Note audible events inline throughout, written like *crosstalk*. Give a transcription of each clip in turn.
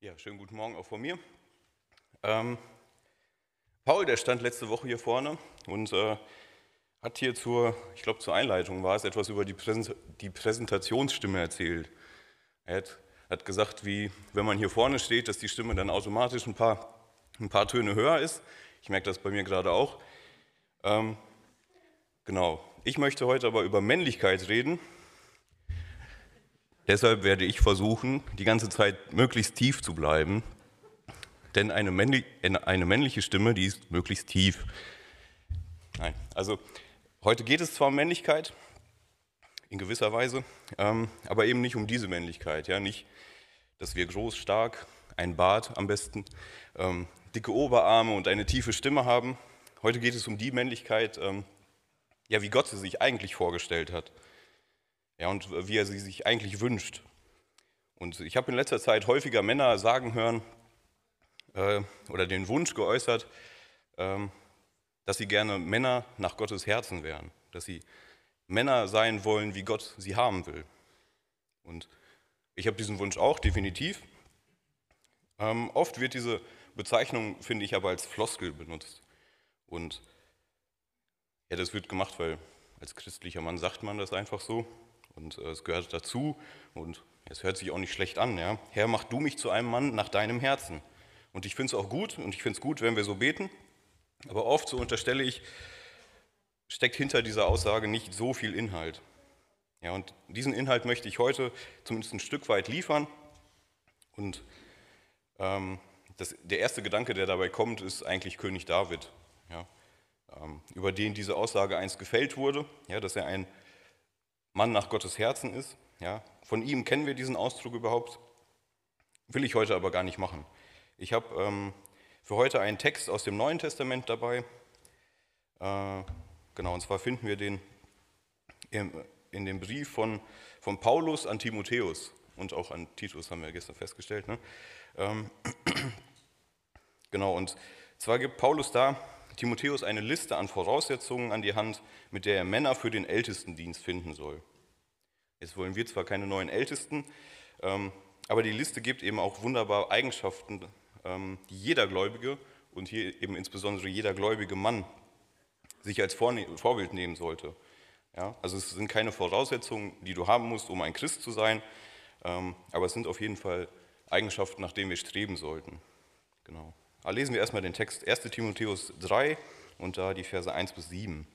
Ja, schönen guten Morgen auch von mir. Ähm, Paul, der stand letzte Woche hier vorne und äh, hat hier zur, ich glaube zur Einleitung war es, etwas über die, Präsent die Präsentationsstimme erzählt. Er hat, hat, gesagt, wie wenn man hier vorne steht, dass die Stimme dann automatisch ein paar, ein paar Töne höher ist. Ich merke das bei mir gerade auch. Ähm, genau. Ich möchte heute aber über Männlichkeit reden Deshalb werde ich versuchen, die ganze Zeit möglichst tief zu bleiben, denn eine, männlich, eine männliche Stimme, die ist möglichst tief. Nein, also heute geht es zwar um Männlichkeit, in gewisser Weise, ähm, aber eben nicht um diese Männlichkeit. Ja? Nicht, dass wir groß, stark, ein Bart am besten, ähm, dicke Oberarme und eine tiefe Stimme haben. Heute geht es um die Männlichkeit, ähm, ja, wie Gott sie sich eigentlich vorgestellt hat ja, und wie er sie sich eigentlich wünscht. Und ich habe in letzter Zeit häufiger Männer sagen hören äh, oder den Wunsch geäußert, ähm, dass sie gerne Männer nach Gottes Herzen wären, dass sie Männer sein wollen, wie Gott sie haben will. Und ich habe diesen Wunsch auch, definitiv. Ähm, oft wird diese Bezeichnung, finde ich, aber als Floskel benutzt. Und ja, das wird gemacht, weil als christlicher Mann sagt man das einfach so. Und äh, es gehört dazu und es hört sich auch nicht schlecht an. Ja? Herr, mach du mich zu einem Mann nach deinem Herzen. Und ich finde es auch gut und ich finde es gut, wenn wir so beten. Aber oft, so unterstelle ich, steckt hinter dieser Aussage nicht so viel Inhalt. Ja, und diesen Inhalt möchte ich heute zumindest ein Stück weit liefern. Und ähm, das, der erste Gedanke, der dabei kommt, ist eigentlich König David, ja, ähm, über den diese Aussage einst gefällt wurde, ja, dass er ein Mann nach Gottes Herzen ist. Ja, von ihm kennen wir diesen Ausdruck überhaupt. Will ich heute aber gar nicht machen. Ich habe ähm, für heute einen Text aus dem Neuen Testament dabei. Äh, genau, und zwar finden wir den im, in dem Brief von, von Paulus an Timotheus und auch an Titus, haben wir gestern festgestellt. Ne? Ähm, *clears throat* genau, und zwar gibt Paulus da Timotheus eine Liste an Voraussetzungen an die Hand, mit der er Männer für den Ältestendienst finden soll. Jetzt wollen wir zwar keine neuen Ältesten, ähm, aber die Liste gibt eben auch wunderbare Eigenschaften, ähm, die jeder Gläubige und hier eben insbesondere jeder gläubige Mann sich als Vorbild nehmen sollte. Ja, also es sind keine Voraussetzungen, die du haben musst, um ein Christ zu sein, ähm, aber es sind auf jeden Fall Eigenschaften, nach denen wir streben sollten. Genau. Aber lesen wir erstmal den Text 1 Timotheus 3 und da die Verse 1 bis 7.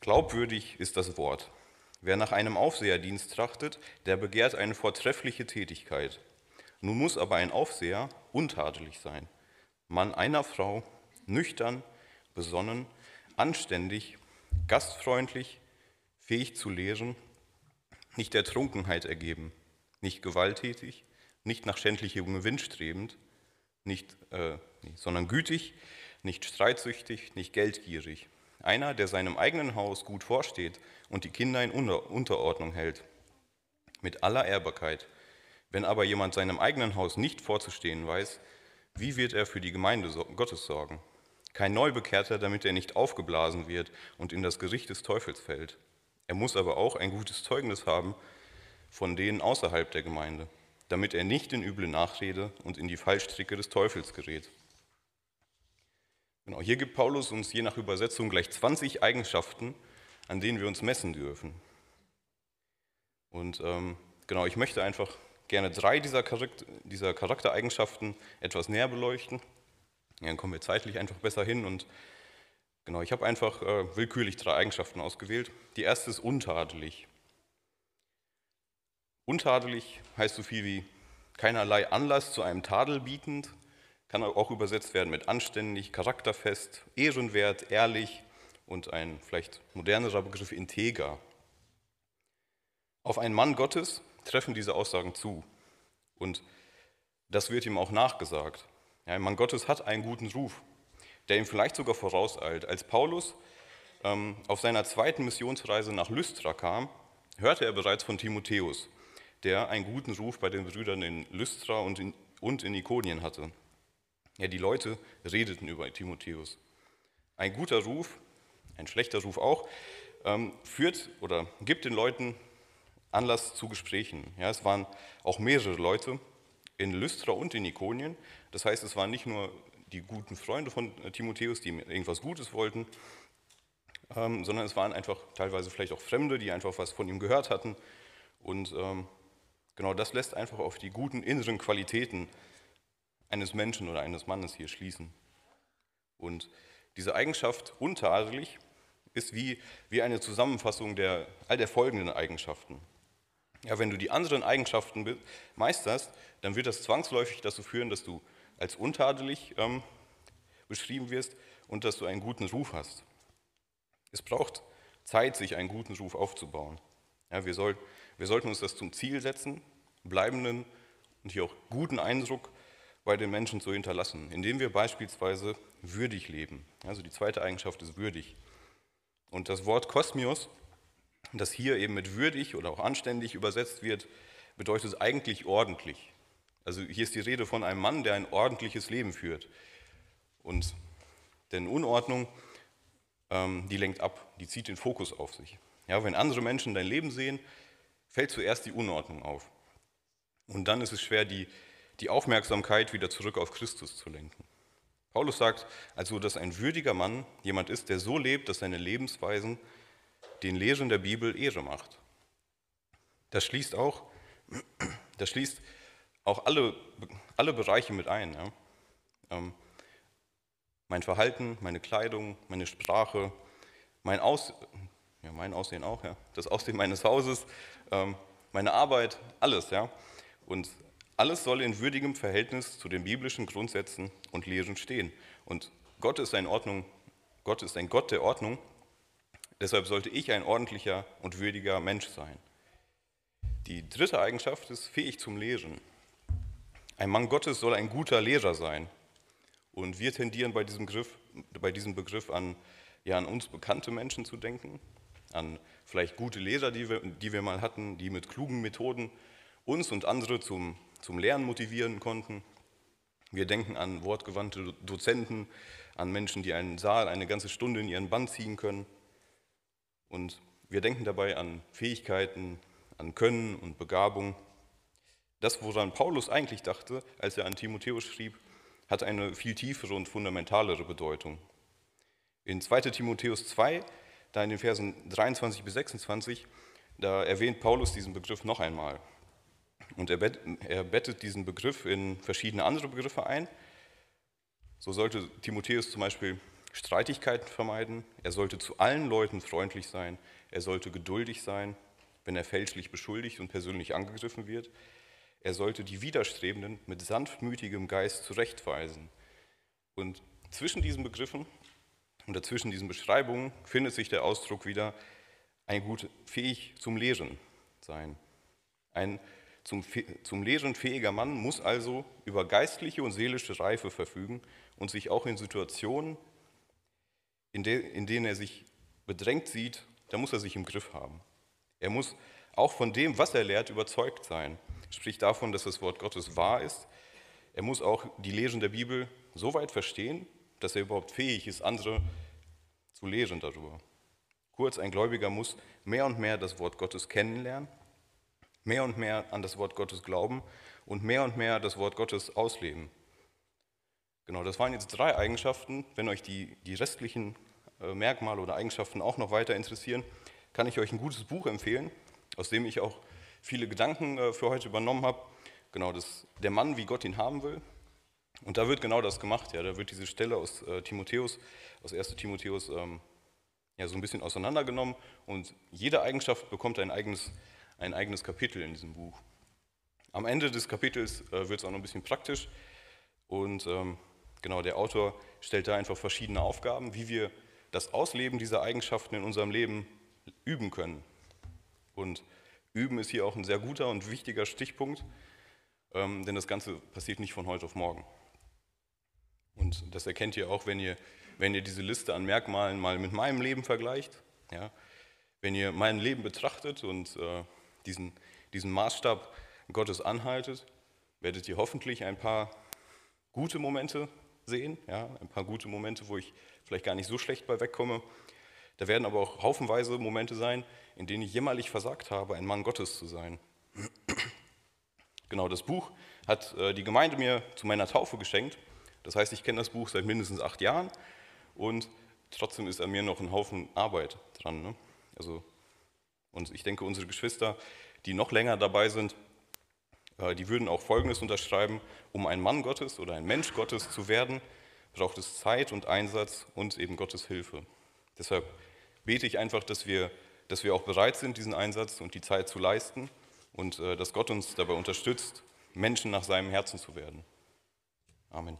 Glaubwürdig ist das Wort. Wer nach einem Aufseherdienst trachtet, der begehrt eine vortreffliche Tätigkeit. Nun muss aber ein Aufseher untadelig sein, Mann einer Frau, nüchtern, besonnen, anständig, gastfreundlich, fähig zu lehren, nicht der Trunkenheit ergeben, nicht gewalttätig, nicht nach schändlichem Gewinn strebend, nicht, äh, sondern gütig, nicht streitsüchtig, nicht geldgierig. Einer, der seinem eigenen Haus gut vorsteht und die Kinder in Unterordnung hält, mit aller Ehrbarkeit. Wenn aber jemand seinem eigenen Haus nicht vorzustehen weiß, wie wird er für die Gemeinde Gottes sorgen? Kein Neubekehrter, damit er nicht aufgeblasen wird und in das Gericht des Teufels fällt. Er muss aber auch ein gutes Zeugnis haben von denen außerhalb der Gemeinde damit er nicht in üble Nachrede und in die Fallstricke des Teufels gerät. Genau, hier gibt Paulus uns je nach Übersetzung gleich 20 Eigenschaften, an denen wir uns messen dürfen. Und ähm, genau, ich möchte einfach gerne drei dieser, Charakter, dieser Charaktereigenschaften etwas näher beleuchten. Dann kommen wir zeitlich einfach besser hin und genau, ich habe einfach äh, willkürlich drei Eigenschaften ausgewählt. Die erste ist untadelig. Untadelig heißt so viel wie keinerlei Anlass zu einem Tadel bietend, kann auch übersetzt werden mit anständig, charakterfest, ehrenwert, ehrlich und ein vielleicht modernerer Begriff integer. Auf einen Mann Gottes treffen diese Aussagen zu und das wird ihm auch nachgesagt. Ja, ein Mann Gottes hat einen guten Ruf, der ihm vielleicht sogar vorauseilt. Als Paulus ähm, auf seiner zweiten Missionsreise nach Lystra kam, hörte er bereits von Timotheus, der einen guten Ruf bei den Brüdern in Lystra und in, und in Ikonien hatte. Ja, die Leute redeten über Timotheus. Ein guter Ruf, ein schlechter Ruf auch, ähm, führt oder gibt den Leuten Anlass zu Gesprächen. Ja, es waren auch mehrere Leute, in Lystra und in Ikonien. Das heißt, es waren nicht nur die guten Freunde von äh, Timotheus, die ihm irgendwas Gutes wollten, ähm, sondern es waren einfach teilweise vielleicht auch Fremde, die einfach was von ihm gehört hatten. Und ähm, genau das lässt einfach auf die guten inneren Qualitäten eines Menschen oder eines Mannes hier schließen. Und diese Eigenschaft untadelig ist wie, wie eine Zusammenfassung der, all der folgenden Eigenschaften. Ja, wenn du die anderen Eigenschaften meisterst, dann wird das zwangsläufig dazu führen, dass du als untadelig ähm, beschrieben wirst und dass du einen guten Ruf hast. Es braucht Zeit, sich einen guten Ruf aufzubauen. Ja, wir, soll, wir sollten uns das zum Ziel setzen, bleibenden und hier auch guten Eindruck bei den Menschen zu hinterlassen, indem wir beispielsweise würdig leben. Also die zweite Eigenschaft ist würdig. Und das Wort Kosmios, das hier eben mit würdig oder auch anständig übersetzt wird, bedeutet eigentlich ordentlich. Also hier ist die Rede von einem Mann, der ein ordentliches Leben führt. Und denn Unordnung, ähm, die lenkt ab, die zieht den Fokus auf sich. Ja, wenn andere Menschen dein Leben sehen, fällt zuerst die Unordnung auf. Und dann ist es schwer, die, die Aufmerksamkeit wieder zurück auf Christus zu lenken. Paulus sagt also, dass ein würdiger Mann jemand ist, der so lebt, dass seine Lebensweisen den Lehren der Bibel Ehre macht. Das schließt auch, *clears throat* das schließt auch alle, alle Bereiche mit ein. Ja. Ähm, mein Verhalten, meine Kleidung, meine Sprache, mein, Aus, ja, mein Aussehen auch, ja, das Aussehen meines Hauses, ähm, meine Arbeit, alles. Ja. Und alles soll in würdigem Verhältnis zu den biblischen Grundsätzen und Lehren stehen. Und Gott ist, ein Ordnung, Gott ist ein Gott der Ordnung. Deshalb sollte ich ein ordentlicher und würdiger Mensch sein. Die dritte Eigenschaft ist fähig zum Lehren. Ein Mann Gottes soll ein guter Lehrer sein. Und wir tendieren bei diesem, Begriff, bei diesem Begriff an, ja, an uns bekannte Menschen zu denken, an vielleicht gute Lehrer, die wir, die wir mal hatten, die mit klugen Methoden uns und andere zum, zum Lernen motivieren konnten. Wir denken an wortgewandte Dozenten, an Menschen, die einen Saal eine ganze Stunde in ihren Band ziehen können. Und wir denken dabei an Fähigkeiten, an Können und Begabung. Das, woran Paulus eigentlich dachte, als er an Timotheus schrieb, hat eine viel tiefere und fundamentalere Bedeutung. In 2 Timotheus 2, da in den Versen 23 bis 26, da erwähnt Paulus diesen Begriff noch einmal. Und er, bettet diesen Begriff in verschiedene andere Begriffe ein. So sollte Timotheus zum Beispiel Streitigkeiten vermeiden, er sollte zu allen Leuten freundlich sein, er sollte geduldig sein, wenn er fälschlich beschuldigt und persönlich angegriffen wird, er sollte die Widerstrebenden mit sanftmütigem Geist zurechtweisen. Und zwischen diesen Begriffen und dazwischen diesen Beschreibungen findet sich der Ausdruck wieder ein gut fähig zum Lehren sein. Ein zum, zum Lehren fähiger Mann muss also über geistliche und seelische Reife verfügen und sich auch in Situationen, in, de, in denen er sich bedrängt sieht, da muss er sich im Griff haben. Er muss auch von dem, was er lehrt, überzeugt sein spricht davon, dass das Wort Gottes wahr ist. Er muss auch die Lehren der Bibel so weit verstehen, dass er überhaupt fähig ist, andere zu lehren darüber. Kurz, ein Gläubiger muss mehr und mehr das Wort Gottes kennenlernen, mehr und mehr an das Wort Gottes glauben und mehr und mehr das Wort Gottes ausleben. Genau, das waren jetzt drei Eigenschaften. Wenn euch die, die restlichen äh, Merkmale oder Eigenschaften auch noch weiter interessieren, kann ich euch ein gutes Buch empfehlen, aus dem ich auch viele Gedanken äh, für heute übernommen habe. Genau, das, der Mann, wie Gott ihn haben will. Und da wird genau das gemacht. Ja, da wird diese Stelle aus äh, Timotheus, aus 1. Timotheus, ähm, ja, so ein bisschen auseinandergenommen. Und jede Eigenschaft bekommt ein eigenes, ein eigenes Kapitel in diesem Buch. Am Ende des Kapitels äh, wird es auch noch ein bisschen praktisch. Und ähm, genau, der Autor stellt da einfach verschiedene Aufgaben, wie wir das Ausleben dieser Eigenschaften in unserem Leben üben können. Und Üben ist hier auch ein sehr guter und wichtiger Stichpunkt, ähm, denn das Ganze passiert nicht von heute auf morgen. Und das erkennt ihr auch, wenn ihr, wenn ihr diese Liste an Merkmalen mal mit meinem Leben vergleicht. Ja? Wenn ihr mein Leben betrachtet und äh, diesen, diesen Maßstab Gottes anhaltet, werdet ihr hoffentlich ein paar gute Momente sehen, ja? ein paar gute Momente, wo ich vielleicht gar nicht so schlecht bei wegkomme. Da werden aber auch haufenweise Momente sein, in denen ich jämmerlich versagt habe, ein Mann Gottes zu sein. genau, das Buch hat äh, die Gemeinde mir zu meiner Taufe geschenkt. Das heißt, ich kenne das Buch seit mindestens acht Jahren und trotzdem ist an mir noch ein Haufen Arbeit dran. Ne? Also, und ich denke, unsere Geschwister, die noch länger dabei sind, äh, die würden auch Folgendes unterschreiben, um ein Mann Gottes oder ein Mensch Gottes zu werden, braucht es Zeit und Einsatz und eben Gottes Hilfe. Deshalb bete ich einfach, dass wir, dass wir auch bereit sind, diesen Einsatz und die Zeit zu leisten und äh, dass Gott uns dabei unterstützt, Menschen nach seinem Herzen zu werden. Amen.